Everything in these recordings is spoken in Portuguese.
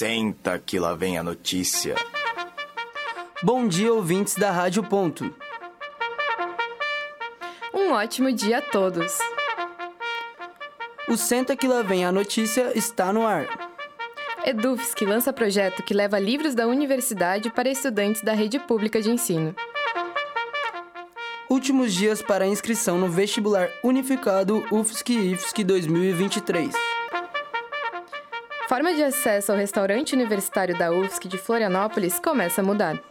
Senta que lá vem a notícia. Bom dia, ouvintes da Rádio Ponto. Um ótimo dia a todos. O Senta que lá vem a notícia está no ar. Edufsc lança projeto que leva livros da universidade para estudantes da rede pública de ensino. Últimos dias para inscrição no vestibular unificado UFSC-IFSC 2023. Forma de acesso ao restaurante universitário da UFSC de Florianópolis começa a mudar.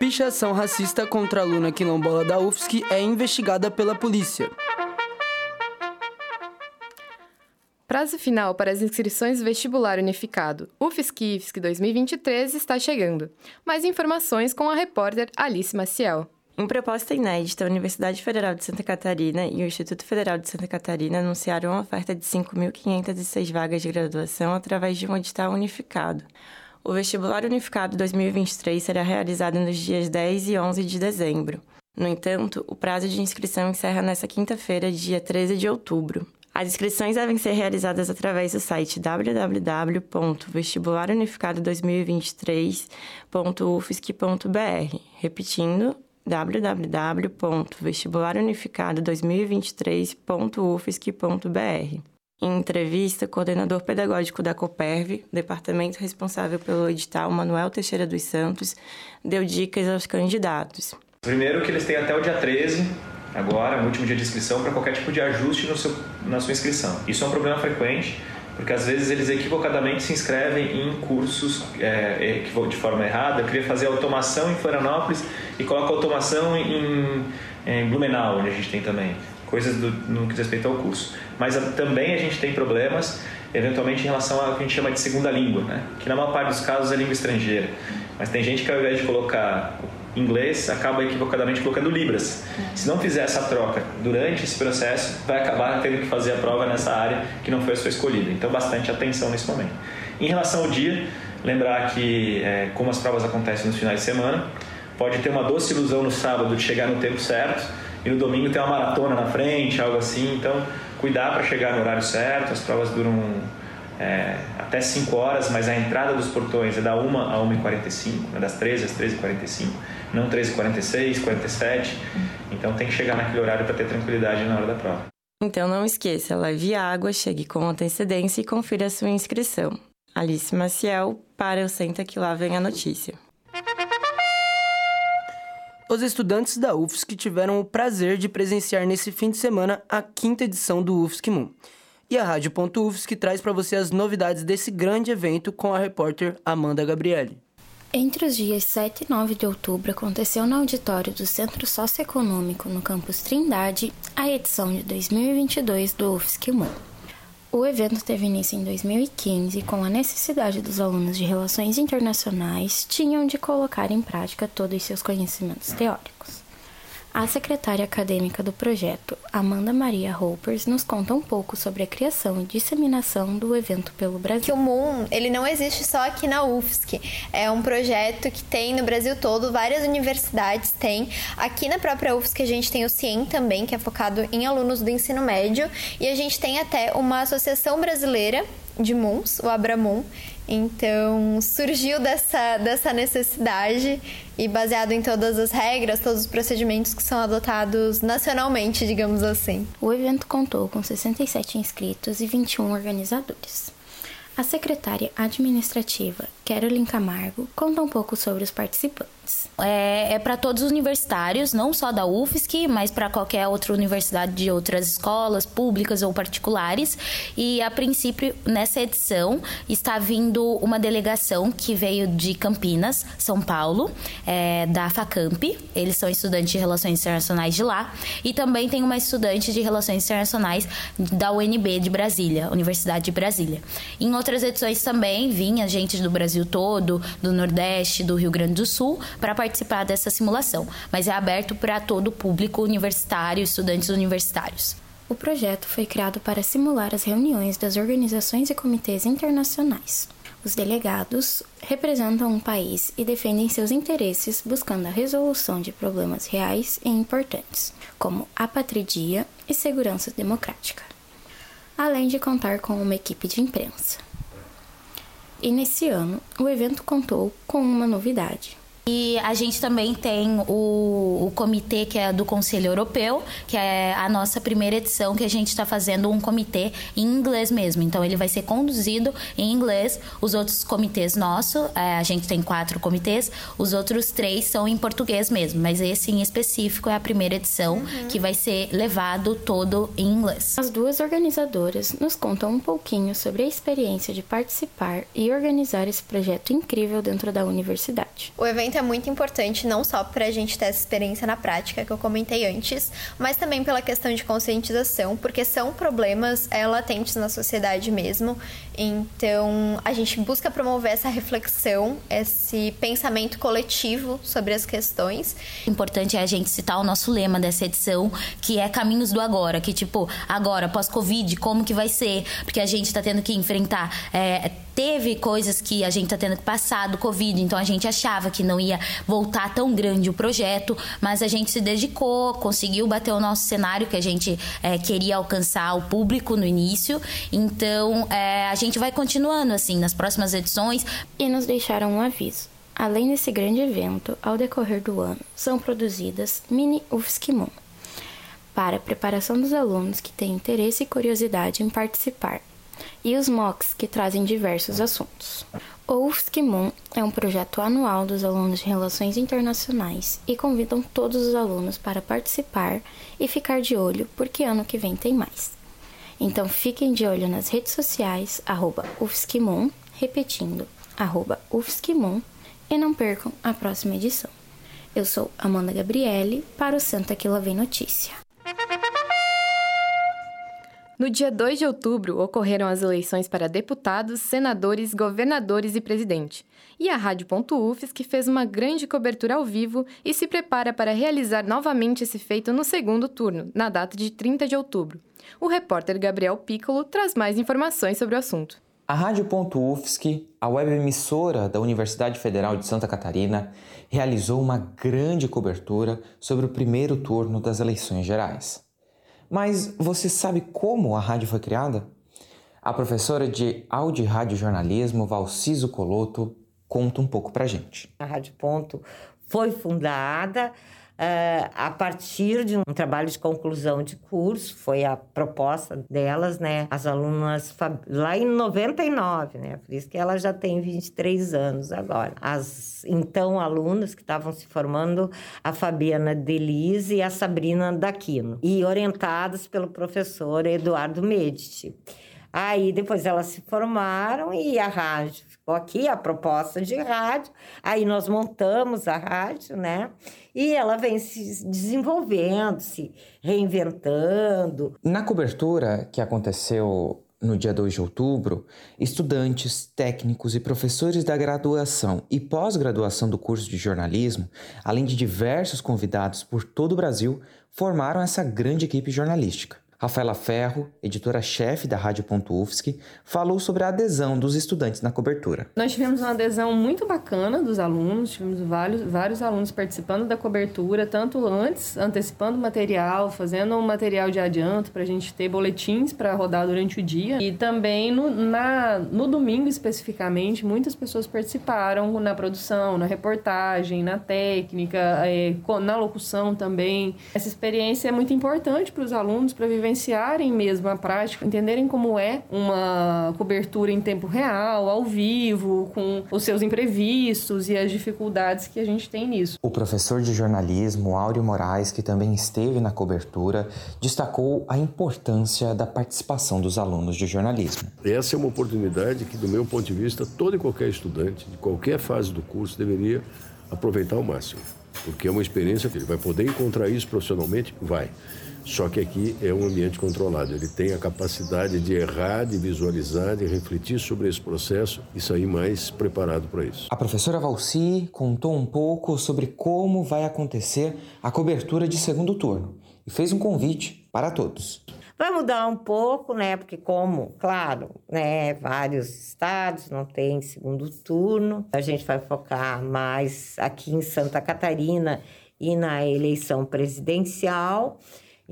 Pichação racista contra a aluna quilombola da UFSC é investigada pela polícia. Prazo final para as inscrições vestibular unificado UFSC-IFSC 2023 está chegando. Mais informações com a repórter Alice Maciel. Em proposta inédita, a Universidade Federal de Santa Catarina e o Instituto Federal de Santa Catarina anunciaram uma oferta de 5.506 vagas de graduação através de um edital unificado. O vestibular unificado 2023 será realizado nos dias 10 e 11 de dezembro. No entanto, o prazo de inscrição encerra nesta quinta-feira, dia 13 de outubro. As inscrições devem ser realizadas através do site www.vestibularunificado2023.ufsc.br. Repetindo, www.vestibularunificado2023.ufsc.br. Em entrevista, o coordenador pedagógico da Coperv, departamento responsável pelo edital, Manuel Teixeira dos Santos, deu dicas aos candidatos. Primeiro que eles têm até o dia 13, agora, último dia de inscrição, para qualquer tipo de ajuste seu, na sua inscrição. Isso é um problema frequente, porque às vezes eles equivocadamente se inscrevem em cursos é, de forma errada. Queria fazer automação em Florianópolis e coloco automação em, em Blumenau, onde a gente tem também coisas do, no que diz respeito ao curso. Mas também a gente tem problemas, eventualmente, em relação ao que a gente chama de segunda língua, né? que na maior parte dos casos é língua estrangeira. Mas tem gente que ao invés de colocar inglês, acaba equivocadamente colocando libras. Se não fizer essa troca durante esse processo, vai acabar tendo que fazer a prova nessa área que não foi a sua escolhida. Então, bastante atenção nesse momento. Em relação ao dia, lembrar que, é, como as provas acontecem nos finais de semana, pode ter uma doce ilusão no sábado de chegar no tempo certo e no domingo ter uma maratona na frente, algo assim. Então, cuidar para chegar no horário certo. As provas duram é, até 5 horas, mas a entrada dos portões é da 1 a 1h45, né, das 13 às 13h45, não 13h46, 47. Então, tem que chegar naquele horário para ter tranquilidade na hora da prova. Então, não esqueça, leve água, chegue com antecedência e confira a sua inscrição. Alice Maciel, para o Senta Que Lá Vem a Notícia. Os estudantes da UFSC tiveram o prazer de presenciar nesse fim de semana a quinta edição do UFSC Moon. E a Rádio.UFSC traz para você as novidades desse grande evento com a repórter Amanda Gabriele. Entre os dias 7 e 9 de outubro aconteceu no auditório do Centro Socioeconômico no campus Trindade a edição de 2022 do UFSC. O evento teve início em 2015 com a necessidade dos alunos de relações internacionais tinham de colocar em prática todos os seus conhecimentos teóricos. A secretária acadêmica do projeto, Amanda Maria Hoppers, nos conta um pouco sobre a criação e disseminação do evento pelo Brasil. Que o Moon, ele não existe só aqui na UFSC. É um projeto que tem no Brasil todo, várias universidades têm. Aqui na própria UFSC a gente tem o CIEM também, que é focado em alunos do ensino médio, e a gente tem até uma associação brasileira de Moons, o Abramon, então surgiu dessa, dessa necessidade e baseado em todas as regras, todos os procedimentos que são adotados nacionalmente, digamos assim. O evento contou com 67 inscritos e 21 organizadores. A secretária administrativa, Carolyn Camargo, conta um pouco sobre os participantes. É, é para todos os universitários, não só da UFSC, mas para qualquer outra universidade de outras escolas públicas ou particulares. E a princípio, nessa edição, está vindo uma delegação que veio de Campinas, São Paulo, é, da FACAMP. Eles são estudantes de Relações Internacionais de lá. E também tem uma estudante de Relações Internacionais da UNB de Brasília, Universidade de Brasília. Em outras edições também vinha gente do Brasil todo, do Nordeste, do Rio Grande do Sul, para participar dessa simulação, mas é aberto para todo o público universitário, estudantes universitários. O projeto foi criado para simular as reuniões das organizações e comitês internacionais. Os delegados representam um país e defendem seus interesses buscando a resolução de problemas reais e importantes, como apatridia e segurança democrática, além de contar com uma equipe de imprensa. E nesse ano, o evento contou com uma novidade. E a gente também tem o, o, comitê que é do Conselho Europeu, que é a nossa primeira edição, que a gente está fazendo um comitê em inglês mesmo. Então ele vai ser conduzido em inglês. Os outros comitês nossos, é, a gente tem quatro comitês, os outros três são em português mesmo, mas esse em específico é a primeira edição uhum. que vai ser levado todo em inglês. As duas organizadoras nos contam um pouquinho sobre a experiência de participar e organizar esse projeto incrível dentro da universidade. O evento é muito importante não só para a gente ter essa experiência na prática que eu comentei antes, mas também pela questão de conscientização, porque são problemas é, latentes na sociedade mesmo. Então a gente busca promover essa reflexão, esse pensamento coletivo sobre as questões. Importante é a gente citar o nosso lema dessa edição, que é Caminhos do Agora, que tipo, agora, pós-Covid, como que vai ser? Porque a gente está tendo que enfrentar. É, teve coisas que a gente está tendo que passar do Covid, então a gente achava que não ia voltar tão grande o projeto, mas a gente se dedicou, conseguiu bater o nosso cenário que a gente é, queria alcançar o público no início. Então é, a gente vai continuando assim nas próximas edições. E nos deixaram um aviso. Além desse grande evento, ao decorrer do ano, são produzidas mini UFSC Moon para a preparação dos alunos que têm interesse e curiosidade em participar e os MOOCs, que trazem diversos assuntos. O UFSC Moon é um projeto anual dos alunos de Relações Internacionais e convidam todos os alunos para participar e ficar de olho, porque ano que vem tem mais. Então fiquem de olho nas redes sociais, arroba UFSCMoon, repetindo, arroba UFSCMoon, e não percam a próxima edição. Eu sou Amanda Gabriele, para o Santa Que Lá Vem Notícia. No dia 2 de outubro, ocorreram as eleições para deputados, senadores, governadores e presidente. E a Rádio.UFES, fez uma grande cobertura ao vivo e se prepara para realizar novamente esse feito no segundo turno, na data de 30 de outubro. O repórter Gabriel Piccolo traz mais informações sobre o assunto. A Rádio.UFSC, a web emissora da Universidade Federal de Santa Catarina, realizou uma grande cobertura sobre o primeiro turno das eleições gerais. Mas você sabe como a rádio foi criada? A professora de áudio e rádio jornalismo, Valciso Coloto, conta um pouco pra gente. A Rádio Ponto foi fundada uh, a partir de um trabalho de conclusão de curso, foi a proposta delas, né? As alunas lá em 99, né? Por isso que ela já tem 23 anos agora. As então alunas que estavam se formando, a Fabiana Delise e a Sabrina Daquino, e orientadas pelo professor Eduardo Medici. Aí depois elas se formaram e a rádio ficou aqui, a proposta de rádio. Aí nós montamos a rádio, né? E ela vem se desenvolvendo, se reinventando. Na cobertura que aconteceu no dia 2 de outubro, estudantes, técnicos e professores da graduação e pós-graduação do curso de jornalismo, além de diversos convidados por todo o Brasil, formaram essa grande equipe jornalística. Rafaela Ferro, editora-chefe da Rádio.UFSC, falou sobre a adesão dos estudantes na cobertura. Nós tivemos uma adesão muito bacana dos alunos, tivemos vários, vários alunos participando da cobertura, tanto antes, antecipando material, fazendo um material de adianto para a gente ter boletins para rodar durante o dia. E também no, na, no domingo especificamente, muitas pessoas participaram na produção, na reportagem, na técnica, é, na locução também. Essa experiência é muito importante para os alunos para viver vivenciarem mesmo a prática, entenderem como é uma cobertura em tempo real, ao vivo, com os seus imprevistos e as dificuldades que a gente tem nisso. O professor de jornalismo, Áureo Moraes, que também esteve na cobertura, destacou a importância da participação dos alunos de jornalismo. Essa é uma oportunidade que, do meu ponto de vista, todo e qualquer estudante, de qualquer fase do curso, deveria aproveitar ao máximo. Porque é uma experiência que ele vai poder encontrar isso profissionalmente? Vai. Só que aqui é um ambiente controlado. Ele tem a capacidade de errar, de visualizar, de refletir sobre esse processo e sair mais preparado para isso. A professora Valci contou um pouco sobre como vai acontecer a cobertura de segundo turno e fez um convite para todos. Vai mudar um pouco, né? Porque como, claro, né, vários estados não tem segundo turno. A gente vai focar mais aqui em Santa Catarina e na eleição presidencial.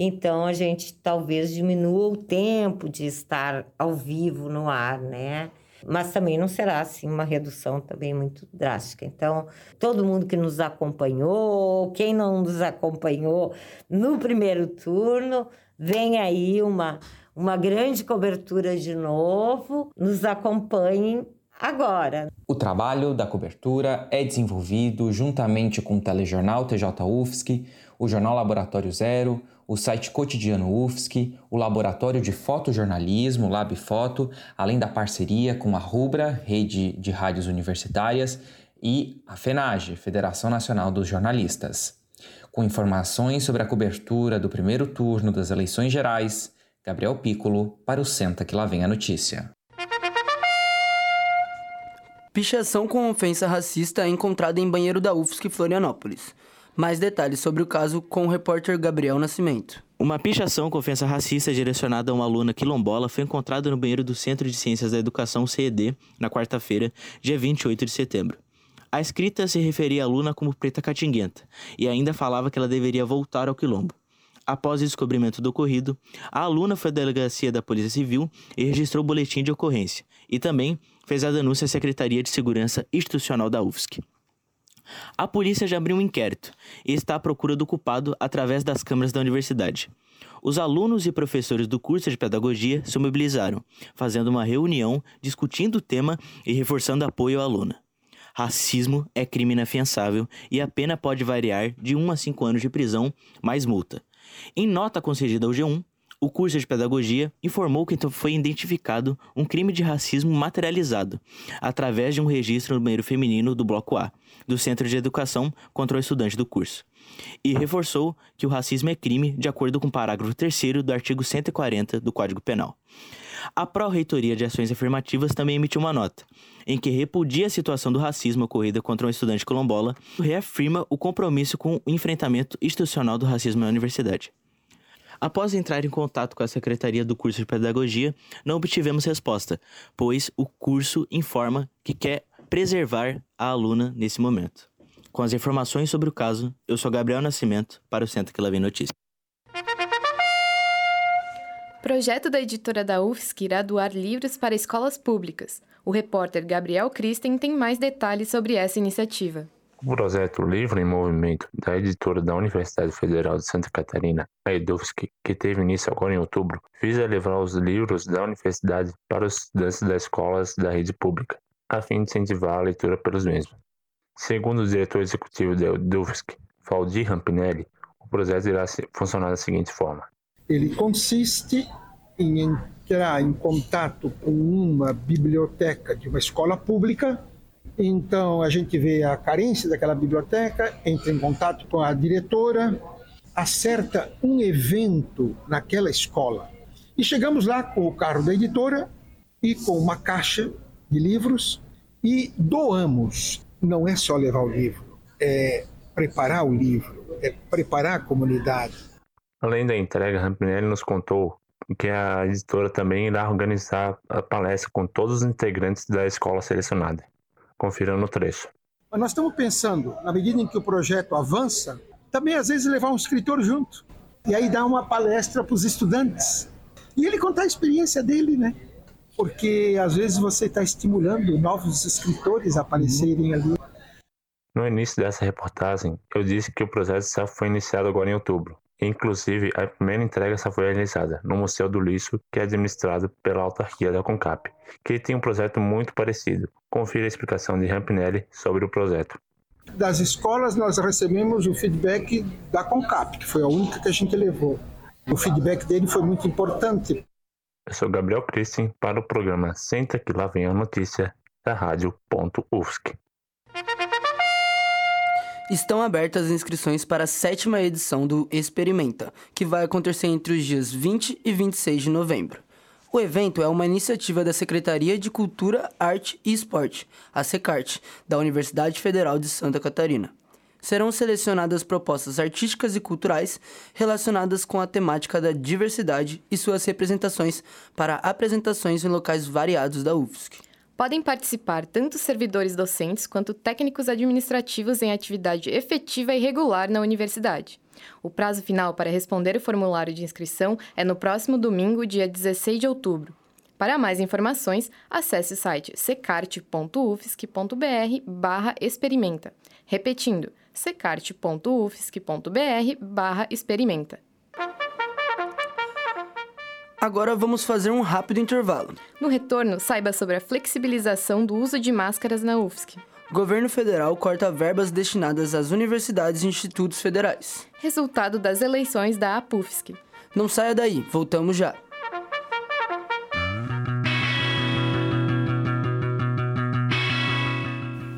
Então a gente talvez diminua o tempo de estar ao vivo no ar, né? mas também não será assim uma redução também muito drástica. Então, todo mundo que nos acompanhou, quem não nos acompanhou no primeiro turno, vem aí uma uma grande cobertura de novo. Nos acompanhem agora. O trabalho da cobertura é desenvolvido juntamente com o telejornal TJ UFSC, o jornal Laboratório Zero, o site cotidiano UFSC, o Laboratório de Fotojornalismo, Lab Foto, além da parceria com a Rubra, Rede de Rádios Universitárias, e a FENAGE, Federação Nacional dos Jornalistas. Com informações sobre a cobertura do primeiro turno das eleições gerais, Gabriel Piccolo, para o Senta que lá vem a notícia. Pichação com ofensa racista é encontrada em banheiro da UFSC Florianópolis. Mais detalhes sobre o caso com o repórter Gabriel Nascimento. Uma pichação com ofensa racista direcionada a uma aluna quilombola foi encontrada no banheiro do Centro de Ciências da Educação CED na quarta-feira, dia 28 de setembro. A escrita se referia à aluna como preta catinguenta e ainda falava que ela deveria voltar ao quilombo. Após o descobrimento do ocorrido, a aluna foi à delegacia da Polícia Civil e registrou o boletim de ocorrência, e também fez a denúncia à Secretaria de Segurança Institucional da UFSC. A polícia já abriu um inquérito e está à procura do culpado através das câmeras da universidade. Os alunos e professores do curso de pedagogia se mobilizaram, fazendo uma reunião, discutindo o tema e reforçando apoio à aluna. Racismo é crime inafiançável e a pena pode variar de 1 a 5 anos de prisão mais multa. Em nota concedida ao G1, o curso de pedagogia informou que foi identificado um crime de racismo materializado através de um registro no banheiro feminino do Bloco A, do Centro de Educação contra o estudante do curso, e reforçou que o racismo é crime de acordo com o parágrafo 3 do artigo 140 do Código Penal. A Pró-Reitoria de Ações Afirmativas também emitiu uma nota, em que repudia a situação do racismo ocorrida contra um estudante colombola e reafirma o compromisso com o enfrentamento institucional do racismo na universidade. Após entrar em contato com a secretaria do curso de pedagogia, não obtivemos resposta, pois o curso informa que quer preservar a aluna nesse momento. Com as informações sobre o caso, eu sou Gabriel Nascimento para o Centro que lá vem notícia. Projeto da editora da UFSC irá doar livros para escolas públicas. O repórter Gabriel Christen tem mais detalhes sobre essa iniciativa. O projeto Livro em Movimento da editora da Universidade Federal de Santa Catarina, a EDUFSC, que teve início agora em outubro, visa levar os livros da universidade para os estudantes das escolas da rede pública, a fim de incentivar a leitura pelos mesmos. Segundo o diretor executivo da EDUFSC, Valdir Rampinelli, o projeto irá funcionar da seguinte forma ele consiste em entrar em contato com uma biblioteca de uma escola pública. Então a gente vê a carência daquela biblioteca, entra em contato com a diretora, acerta um evento naquela escola. E chegamos lá com o carro da editora e com uma caixa de livros e doamos. Não é só levar o livro, é preparar o livro, é preparar a comunidade Além da entrega, Rampinelli nos contou que a editora também irá organizar a palestra com todos os integrantes da escola selecionada. Confira no trecho. Nós estamos pensando, na medida em que o projeto avança, também às vezes levar um escritor junto. E aí dar uma palestra para os estudantes. E ele contar a experiência dele, né? Porque às vezes você está estimulando novos escritores a aparecerem ali. No início dessa reportagem, eu disse que o projeto só foi iniciado agora em outubro. Inclusive, a primeira entrega só foi realizada no Museu do Lixo, que é administrado pela autarquia da CONCAP, que tem um projeto muito parecido. Confira a explicação de Rampinelli sobre o projeto. Das escolas, nós recebemos o feedback da CONCAP, que foi a única que a gente levou. O feedback dele foi muito importante. Eu sou Gabriel Christen para o programa Senta que lá vem a notícia da Rádio.UFSC. Estão abertas as inscrições para a sétima edição do Experimenta, que vai acontecer entre os dias 20 e 26 de novembro. O evento é uma iniciativa da Secretaria de Cultura, Arte e Esporte, a SECART, da Universidade Federal de Santa Catarina. Serão selecionadas propostas artísticas e culturais relacionadas com a temática da diversidade e suas representações para apresentações em locais variados da UFSC. Podem participar tanto servidores docentes quanto técnicos administrativos em atividade efetiva e regular na universidade. O prazo final para responder o formulário de inscrição é no próximo domingo, dia 16 de outubro. Para mais informações, acesse o site secarte.ufsc.br experimenta. Repetindo, secarte.ufsc.br experimenta. Agora vamos fazer um rápido intervalo. No retorno, saiba sobre a flexibilização do uso de máscaras na UFSC. Governo federal corta verbas destinadas às universidades e institutos federais. Resultado das eleições da APUFSC. Não saia daí, voltamos já.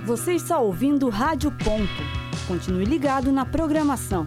Você está ouvindo Rádio Ponto. Continue ligado na programação.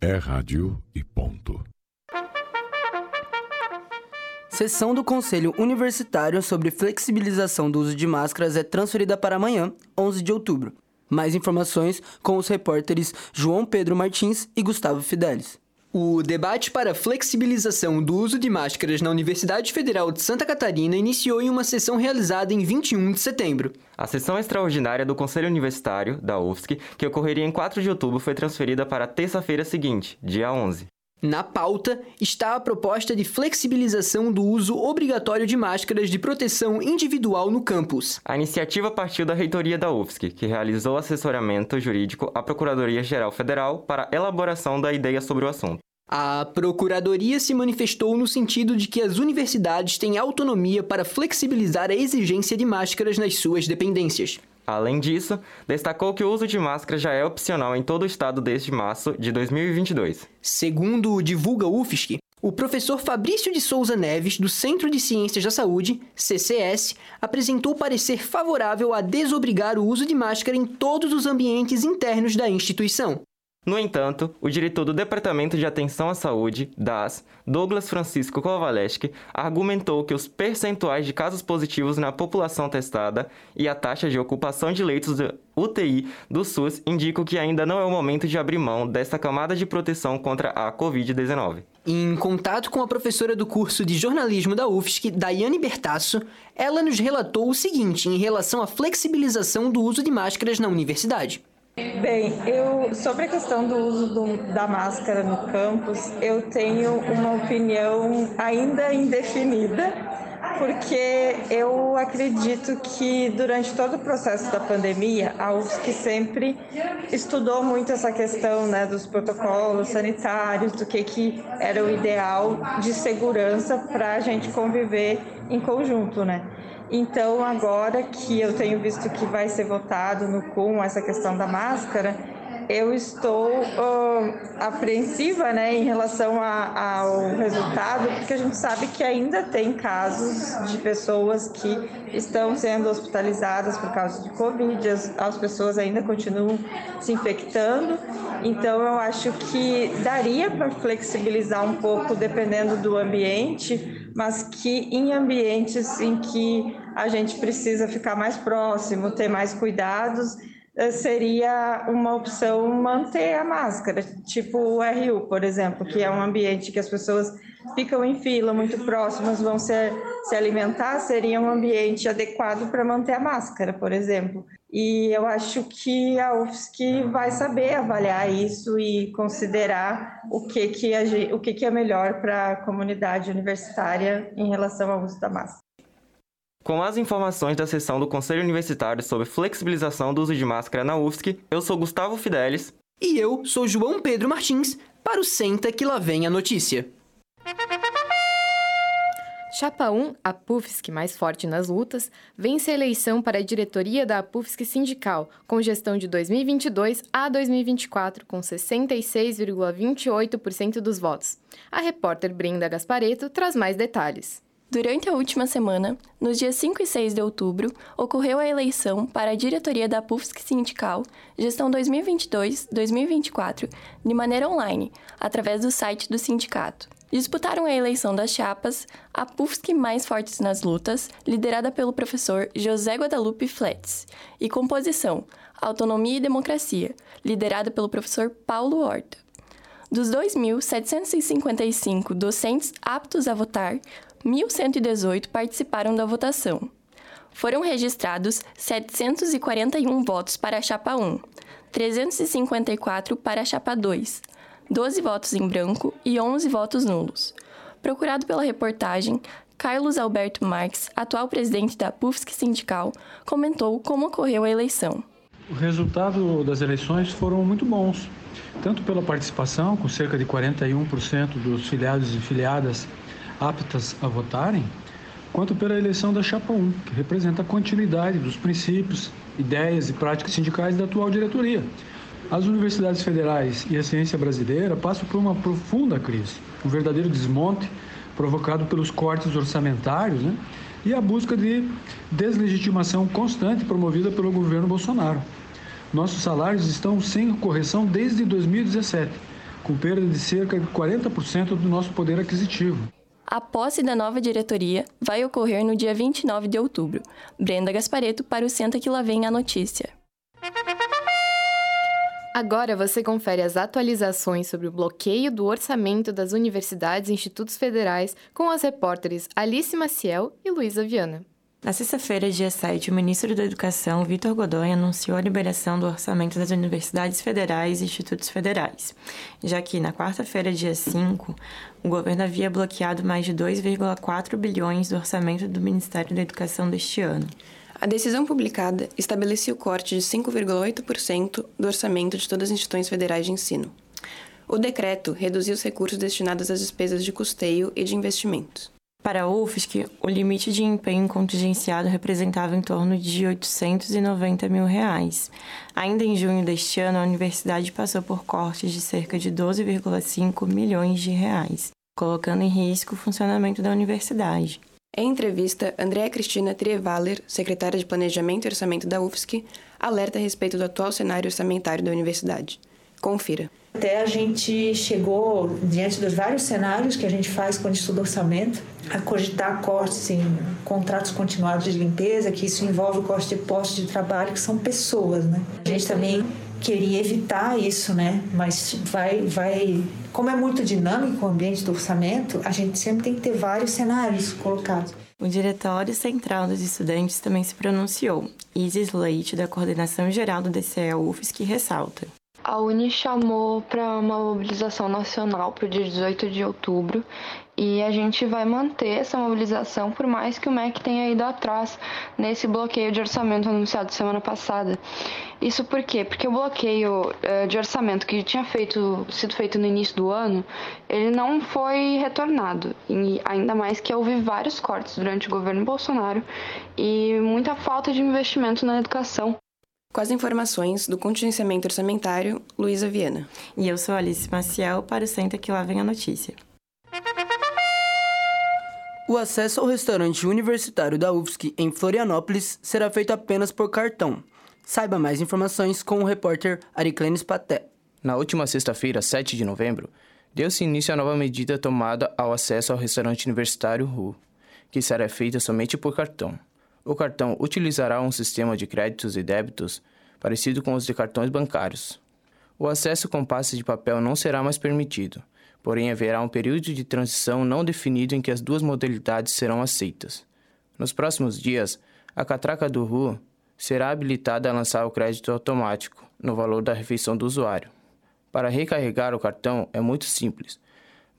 É rádio e ponto. Sessão do Conselho Universitário sobre flexibilização do uso de máscaras é transferida para amanhã, 11 de outubro. Mais informações com os repórteres João Pedro Martins e Gustavo Fidelis. O debate para a flexibilização do uso de máscaras na Universidade Federal de Santa Catarina iniciou em uma sessão realizada em 21 de setembro. A sessão extraordinária do Conselho Universitário, da UFSC, que ocorreria em 4 de outubro, foi transferida para a terça-feira seguinte, dia 11. Na pauta está a proposta de flexibilização do uso obrigatório de máscaras de proteção individual no campus. A iniciativa partiu da reitoria da UFSC, que realizou assessoramento jurídico à Procuradoria-Geral Federal para elaboração da ideia sobre o assunto. A Procuradoria se manifestou no sentido de que as universidades têm autonomia para flexibilizar a exigência de máscaras nas suas dependências. Além disso, destacou que o uso de máscara já é opcional em todo o estado desde março de 2022. Segundo o Divulga UFSC, o professor Fabrício de Souza Neves, do Centro de Ciências da Saúde, CCS, apresentou parecer favorável a desobrigar o uso de máscara em todos os ambientes internos da instituição. No entanto, o diretor do Departamento de Atenção à Saúde, DAS, Douglas Francisco Kowaleski, argumentou que os percentuais de casos positivos na população testada e a taxa de ocupação de leitos de UTI do SUS indicam que ainda não é o momento de abrir mão desta camada de proteção contra a Covid-19. Em contato com a professora do curso de jornalismo da UFSC, Daiane Bertasso, ela nos relatou o seguinte em relação à flexibilização do uso de máscaras na universidade. Bem, eu sobre a questão do uso do, da máscara no campus, eu tenho uma opinião ainda indefinida, porque eu acredito que durante todo o processo da pandemia, a UFSC sempre estudou muito essa questão né, dos protocolos sanitários, do que, que era o ideal de segurança para a gente conviver em conjunto, né? Então, agora que eu tenho visto que vai ser votado no CUM essa questão da máscara, eu estou uh, apreensiva né, em relação a, ao resultado, porque a gente sabe que ainda tem casos de pessoas que estão sendo hospitalizadas por causa de Covid, as, as pessoas ainda continuam se infectando. Então, eu acho que daria para flexibilizar um pouco dependendo do ambiente, mas que em ambientes em que a gente precisa ficar mais próximo, ter mais cuidados, eh, seria uma opção manter a máscara, tipo o RU, por exemplo, que é um ambiente que as pessoas ficam em fila muito próximas, vão se, se alimentar, seria um ambiente adequado para manter a máscara, por exemplo. E eu acho que a UFSC vai saber avaliar isso e considerar o que, que, a, o que, que é melhor para a comunidade universitária em relação ao uso da máscara. Com as informações da sessão do Conselho Universitário sobre flexibilização do uso de máscara na UFSC, eu sou Gustavo Fidelis. E eu sou João Pedro Martins, para o Senta que lá vem a notícia. Chapa 1, a PUFSC mais forte nas lutas, vence a eleição para a diretoria da PUFSC sindical, com gestão de 2022 a 2024, com 66,28% dos votos. A repórter Brenda Gaspareto traz mais detalhes. Durante a última semana, nos dias 5 e 6 de outubro, ocorreu a eleição para a diretoria da PUFSC Sindical, gestão 2022-2024, de maneira online, através do site do sindicato. Disputaram a eleição das chapas a PUFSC Mais Fortes nas Lutas, liderada pelo professor José Guadalupe Flets, e composição Autonomia e Democracia, liderada pelo professor Paulo Horta. Dos 2.755 docentes aptos a votar, 1.118 participaram da votação. Foram registrados 741 votos para a chapa 1, 354 para a chapa 2, 12 votos em branco e 11 votos nulos. Procurado pela reportagem, Carlos Alberto Marques, atual presidente da PUFSC Sindical, comentou como ocorreu a eleição. O resultado das eleições foram muito bons, tanto pela participação, com cerca de 41% dos filiados e filiadas aptas a votarem, quanto pela eleição da Chapa 1, que representa a continuidade dos princípios, ideias e práticas sindicais da atual diretoria. As universidades federais e a ciência brasileira passam por uma profunda crise, um verdadeiro desmonte provocado pelos cortes orçamentários né, e a busca de deslegitimação constante promovida pelo governo Bolsonaro. Nossos salários estão sem correção desde 2017, com perda de cerca de 40% do nosso poder aquisitivo. A posse da nova diretoria vai ocorrer no dia 29 de outubro. Brenda Gaspareto para o Senta que lá vem a notícia. Agora você confere as atualizações sobre o bloqueio do orçamento das universidades e institutos federais com as repórteres Alice Maciel e Luísa Viana. Na sexta-feira, dia 7, o ministro da Educação, Vitor Godoy, anunciou a liberação do orçamento das universidades federais e institutos federais, já que na quarta-feira, dia 5, o governo havia bloqueado mais de 2,4 bilhões do orçamento do Ministério da Educação deste ano. A decisão publicada estabelecia o corte de 5,8% do orçamento de todas as instituições federais de ensino. O decreto reduziu os recursos destinados às despesas de custeio e de investimentos. Para a UFSC, o limite de empenho contingenciado representava em torno de 890 mil reais. Ainda em junho deste ano, a universidade passou por cortes de cerca de 12,5 milhões de reais, colocando em risco o funcionamento da universidade. Em entrevista, Andréa Cristina Trievaler, secretária de Planejamento e Orçamento da UFSC, alerta a respeito do atual cenário orçamentário da universidade. Confira. Até a gente chegou, diante dos vários cenários que a gente faz quando estuda orçamento, a cogitar cortes em contratos continuados de limpeza, que isso envolve o corte de postos de trabalho, que são pessoas, né? A gente também queria evitar isso, né? Mas vai, vai, como é muito dinâmico o ambiente do orçamento, a gente sempre tem que ter vários cenários colocados. O Diretório Central dos Estudantes também se pronunciou. Isis Leite, da Coordenação Geral do DCE UFSC, ressalta. A Uni chamou para uma mobilização nacional para o dia 18 de outubro e a gente vai manter essa mobilização por mais que o MEC tenha ido atrás nesse bloqueio de orçamento anunciado semana passada. Isso por quê? Porque o bloqueio uh, de orçamento que tinha feito, sido feito no início do ano, ele não foi retornado. E ainda mais que houve vários cortes durante o governo Bolsonaro e muita falta de investimento na educação. Com as informações do contingenciamento orçamentário, Luísa Viana. E eu sou Alice Maciel para o Senta que lá vem a notícia. O acesso ao restaurante universitário da UFSC em Florianópolis será feito apenas por cartão. Saiba mais informações com o repórter Ariclenes Paté. Na última sexta-feira, 7 de novembro, deu-se início à nova medida tomada ao acesso ao restaurante universitário RU, que será feita somente por cartão. O cartão utilizará um sistema de créditos e débitos parecido com os de cartões bancários. O acesso com passe de papel não será mais permitido, porém haverá um período de transição não definido em que as duas modalidades serão aceitas. Nos próximos dias, a catraca do RU será habilitada a lançar o crédito automático no valor da refeição do usuário. Para recarregar o cartão é muito simples.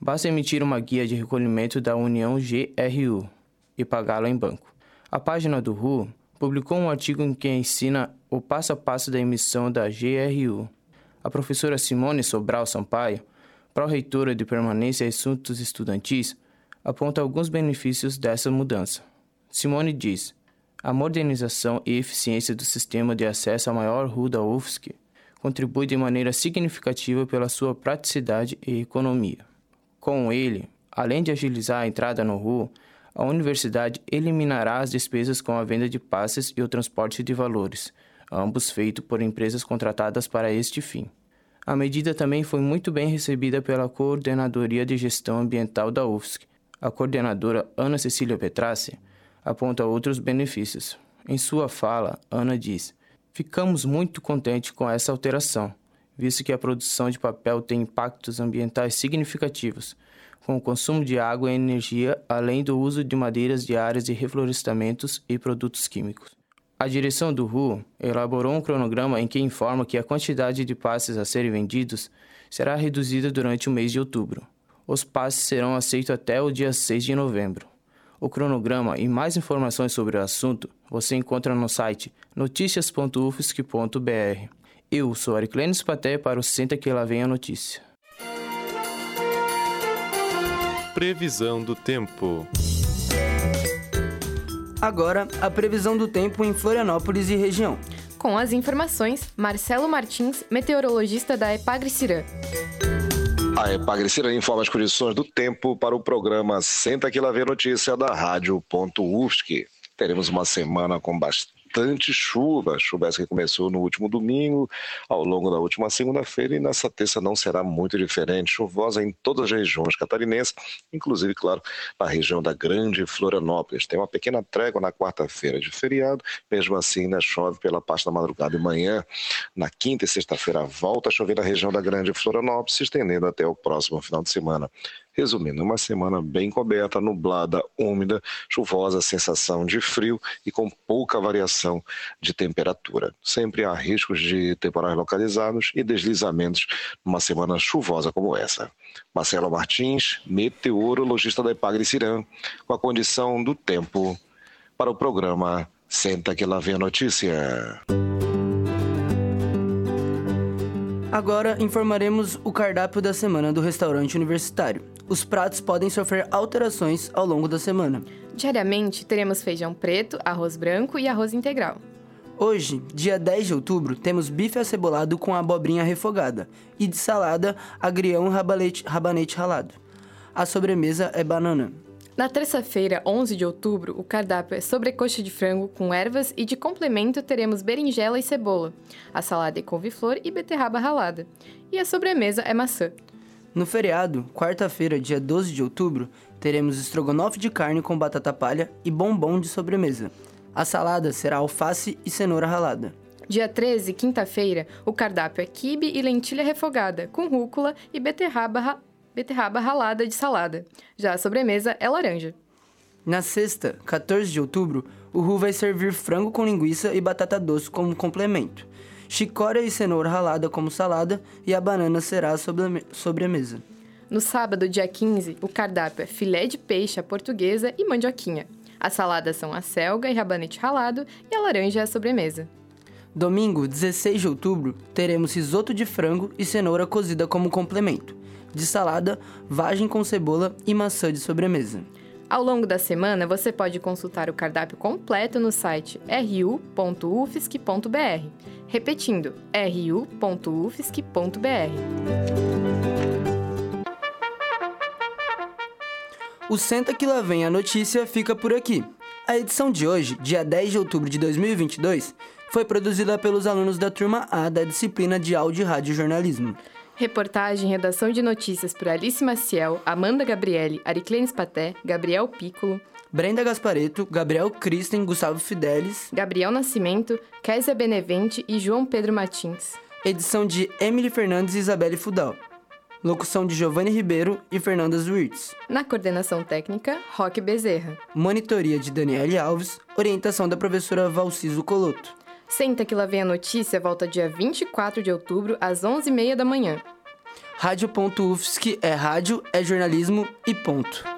Basta emitir uma guia de recolhimento da União GRU e pagá-lo em banco. A página do RU publicou um artigo em que ensina o passo a passo da emissão da GRU. A professora Simone Sobral Sampaio pró-reitora de Permanência e Assuntos Estudantis, aponta alguns benefícios dessa mudança. Simone diz: a modernização e eficiência do sistema de acesso à maior rua da UFSC contribui de maneira significativa pela sua praticidade e economia. Com ele, além de agilizar a entrada no RU, A universidade eliminará as despesas com a venda de passes e o transporte de valores, ambos feitos por empresas contratadas para este fim. A medida também foi muito bem recebida pela Coordenadoria de Gestão Ambiental da UFSC. A coordenadora Ana Cecília Petrassi aponta outros benefícios. Em sua fala, Ana diz: Ficamos muito contentes com essa alteração, visto que a produção de papel tem impactos ambientais significativos com o consumo de água e energia, além do uso de madeiras de áreas de reflorestamentos e produtos químicos. A direção do RU elaborou um cronograma em que informa que a quantidade de passes a serem vendidos será reduzida durante o mês de outubro. Os passes serão aceitos até o dia 6 de novembro. O cronograma e mais informações sobre o assunto você encontra no site noticias.ufsc.br. Eu sou Ariclenes Paté para o Senta que lá vem a notícia. Previsão do tempo. Agora, a previsão do tempo em Florianópolis e região. Com as informações, Marcelo Martins, meteorologista da Epagre-Cirã. A Epagre-Cirã informa as condições do tempo para o programa Senta que lá vem notícia da Rádio.UFSC. Teremos uma semana com bastante bastante chuva, chuva essa que começou no último domingo, ao longo da última segunda-feira e nessa terça não será muito diferente, chuvosa em todas as regiões catarinenses, inclusive, claro, na região da Grande Florianópolis. Tem uma pequena trégua na quarta-feira de feriado, mesmo assim ainda chove pela parte da madrugada e manhã. Na quinta e sexta-feira volta a chover na região da Grande Florianópolis, se estendendo até o próximo final de semana. Resumindo, uma semana bem coberta, nublada, úmida, chuvosa, sensação de frio e com pouca variação de temperatura. Sempre há riscos de temporais localizados e deslizamentos numa semana chuvosa como essa. Marcelo Martins, meteorologista da Epagre Cirã, com a condição do tempo para o programa Senta que lá vem a notícia. Agora informaremos o cardápio da semana do restaurante universitário. Os pratos podem sofrer alterações ao longo da semana. Diariamente teremos feijão preto, arroz branco e arroz integral. Hoje, dia 10 de outubro, temos bife acebolado com abobrinha refogada e de salada, agrião rabanete, rabanete ralado. A sobremesa é banana. Na terça-feira, 11 de outubro, o cardápio é sobrecoxa de frango com ervas e de complemento teremos berinjela e cebola. A salada é couve-flor e beterraba ralada. E a sobremesa é maçã. No feriado, quarta-feira, dia 12 de outubro, teremos estrogonofe de carne com batata palha e bombom de sobremesa. A salada será alface e cenoura ralada. Dia 13, quinta-feira, o cardápio é quibe e lentilha refogada, com rúcula e beterraba, ra... beterraba ralada de salada. Já a sobremesa é laranja. Na sexta, 14 de outubro, o Ru vai servir frango com linguiça e batata doce como complemento chicória e cenoura ralada como salada e a banana será a sobremesa. No sábado, dia 15, o cardápio é filé de peixe à portuguesa e mandioquinha. As saladas são a selga e rabanete ralado e a laranja é a sobremesa. Domingo, 16 de outubro, teremos risoto de frango e cenoura cozida como complemento. De salada, vagem com cebola e maçã de sobremesa. Ao longo da semana, você pode consultar o cardápio completo no site ru.ufsc.br. Repetindo, ru.ufsc.br. O Senta que lá vem a notícia fica por aqui. A edição de hoje, dia 10 de outubro de 2022, foi produzida pelos alunos da turma A da disciplina de Áudio e Rádio Jornalismo. Reportagem redação de notícias por Alice Maciel, Amanda Gabriele, Ariclenes Paté, Gabriel Piccolo, Brenda Gaspareto, Gabriel Kristen, Gustavo Fidelis, Gabriel Nascimento, Késia Benevente e João Pedro Martins. Edição de Emily Fernandes e Isabelle Fudal. Locução de Giovanni Ribeiro e Fernanda Zwirtz. Na coordenação técnica, Roque Bezerra. Monitoria de Daniele Alves. Orientação da professora Valciso Coloto. Senta que lá vem a notícia volta dia 24 de outubro, às 11h30 da manhã. Rádio.UFSC é rádio, é jornalismo e ponto.